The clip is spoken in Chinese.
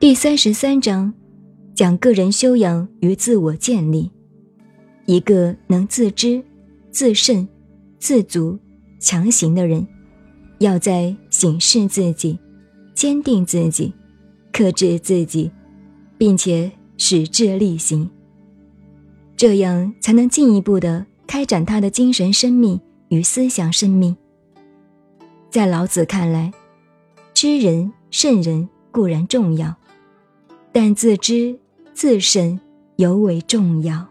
第三十三章，讲个人修养与自我建立。一个能自知、自慎、自足、强行的人，要在审视自己、坚定自己、克制自己，并且使志力行，这样才能进一步的开展他的精神生命与思想生命。在老子看来，知人、慎人固然重要。但自知自身尤为重要。